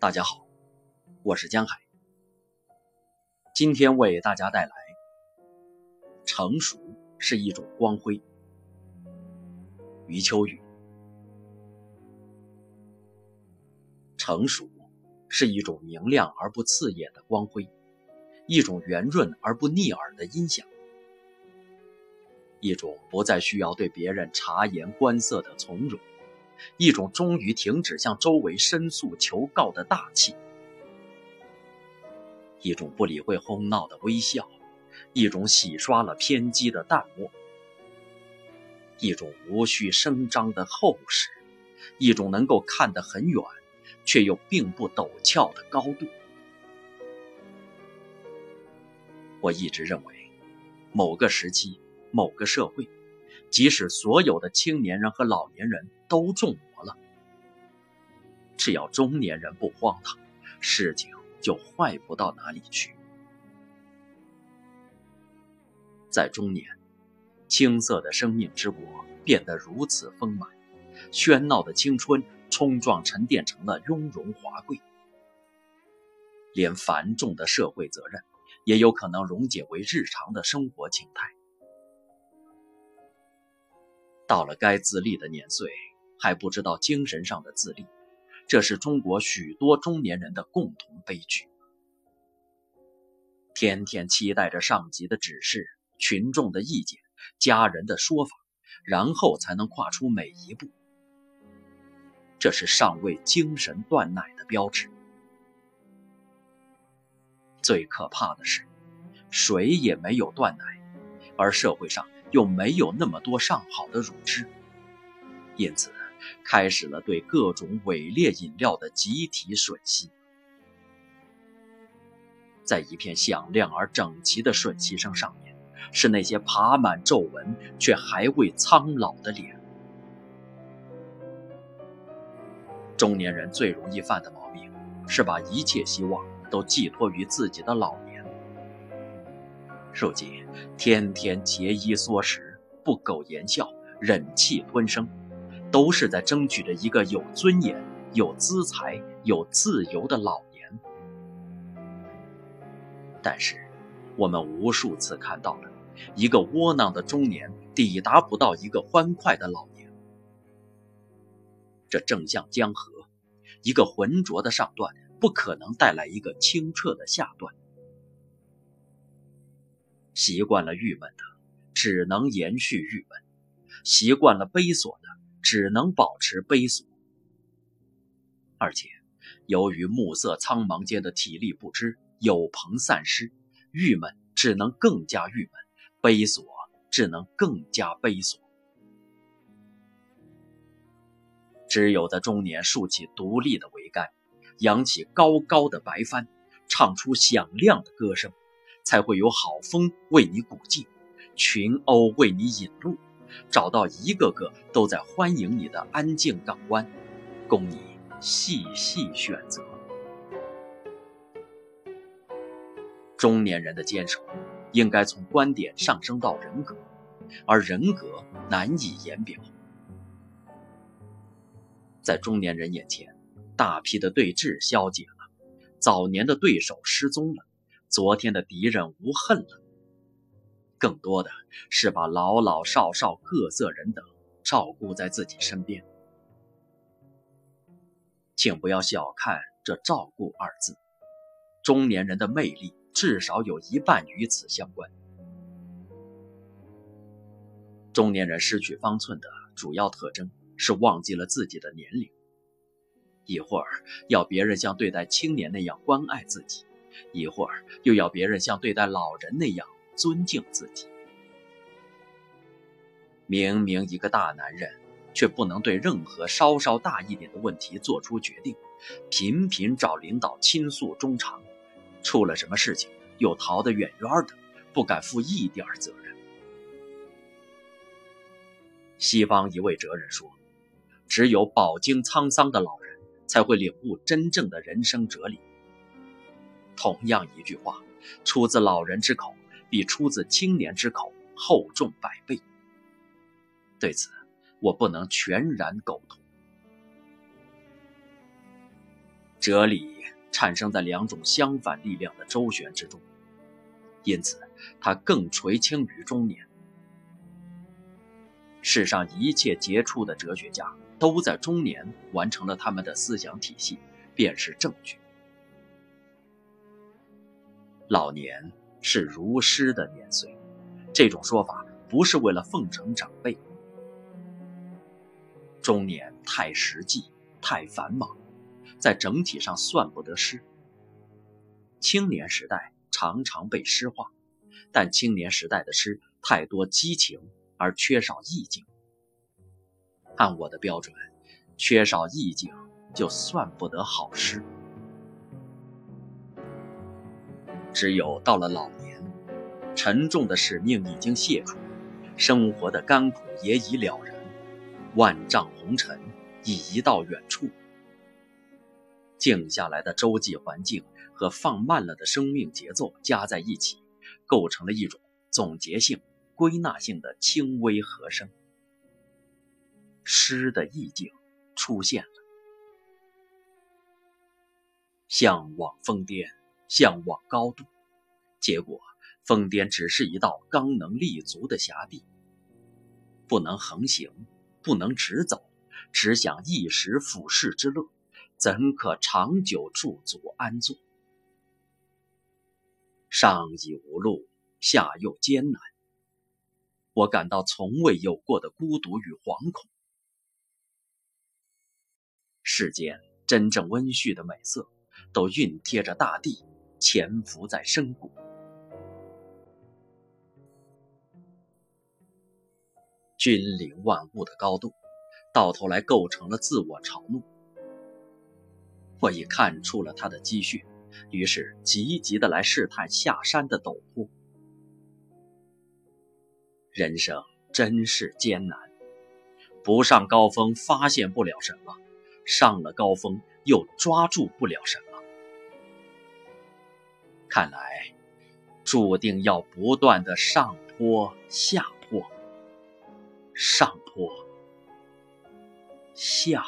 大家好，我是江海。今天为大家带来：成熟是一种光辉。余秋雨。成熟是一种明亮而不刺眼的光辉，一种圆润而不腻耳的音响，一种不再需要对别人察言观色的从容。一种终于停止向周围申诉求告的大气，一种不理会哄闹的微笑，一种洗刷了偏激的淡漠，一种无需声张的厚实，一种能够看得很远，却又并不陡峭的高度。我一直认为，某个时期，某个社会。即使所有的青年人和老年人都中魔了，只要中年人不荒唐，事情就坏不到哪里去。在中年，青涩的生命之国变得如此丰满，喧闹的青春冲撞沉淀成了雍容华贵，连繁重的社会责任也有可能溶解为日常的生活情态。到了该自立的年岁，还不知道精神上的自立，这是中国许多中年人的共同悲剧。天天期待着上级的指示、群众的意见、家人的说法，然后才能跨出每一步。这是尚未精神断奶的标志。最可怕的是，谁也没有断奶，而社会上。又没有那么多上好的乳汁，因此开始了对各种伪劣饮料的集体吮吸。在一片响亮而整齐的吮吸声上面，是那些爬满皱纹却还未苍老的脸。中年人最容易犯的毛病，是把一切希望都寄托于自己的老年。如今，天天节衣缩食、不苟言笑、忍气吞声，都是在争取着一个有尊严、有资财、有自由的老年。但是，我们无数次看到了一个窝囊的中年抵达不到一个欢快的老年。这正像江河，一个浑浊的上段不可能带来一个清澈的下段。习惯了郁闷的，只能延续郁闷；习惯了悲锁的，只能保持悲锁。而且，由于暮色苍茫间的体力不支、有朋散失，郁闷只能更加郁闷，悲锁只能更加悲锁。只有在中年竖起独立的桅杆，扬起高高的白帆，唱出响亮的歌声。才会有好风为你鼓劲，群鸥为你引路，找到一个个都在欢迎你的安静港湾，供你细细选择。中年人的坚守，应该从观点上升到人格，而人格难以言表。在中年人眼前，大批的对峙消解了，早年的对手失踪了。昨天的敌人无恨了，更多的是把老老少少各色人等照顾在自己身边。请不要小看这“照顾”二字，中年人的魅力至少有一半与此相关。中年人失去方寸的主要特征是忘记了自己的年龄，一会儿要别人像对待青年那样关爱自己。一会儿又要别人像对待老人那样尊敬自己，明明一个大男人，却不能对任何稍稍大一点的问题做出决定，频频找领导倾诉衷肠，出了什么事情又逃得远远的，不敢负一点责任。西方一位哲人说：“只有饱经沧桑的老人，才会领悟真正的人生哲理。”同样一句话，出自老人之口，比出自青年之口厚重百倍。对此，我不能全然苟同。哲理产生在两种相反力量的周旋之中，因此他更垂青于中年。世上一切杰出的哲学家都在中年完成了他们的思想体系，便是证据。老年是如诗的年岁，这种说法不是为了奉承长辈。中年太实际，太繁忙，在整体上算不得诗。青年时代常常被诗化，但青年时代的诗太多激情而缺少意境。按我的标准，缺少意境就算不得好诗。只有到了老年，沉重的使命已经卸除，生活的甘苦也已了然。万丈红尘已移到远处，静下来的周际环境和放慢了的生命节奏加在一起，构成了一种总结性、归纳性的轻微和声。诗的意境出现了，向往疯癫，向往高度，结果疯癫只是一道刚能立足的狭地，不能横行。不能直走，只想一时俯视之乐，怎可长久驻足安坐？上已无路，下又艰难，我感到从未有过的孤独与惶恐。世间真正温煦的美色，都熨贴着大地，潜伏在深谷。君临万物的高度，到头来构成了自我嘲弄。我已看出了他的积蓄，于是急急的来试探下山的陡坡。人生真是艰难，不上高峰发现不了什么，上了高峰又抓住不了什么。看来，注定要不断的上坡下坡。上坡，下。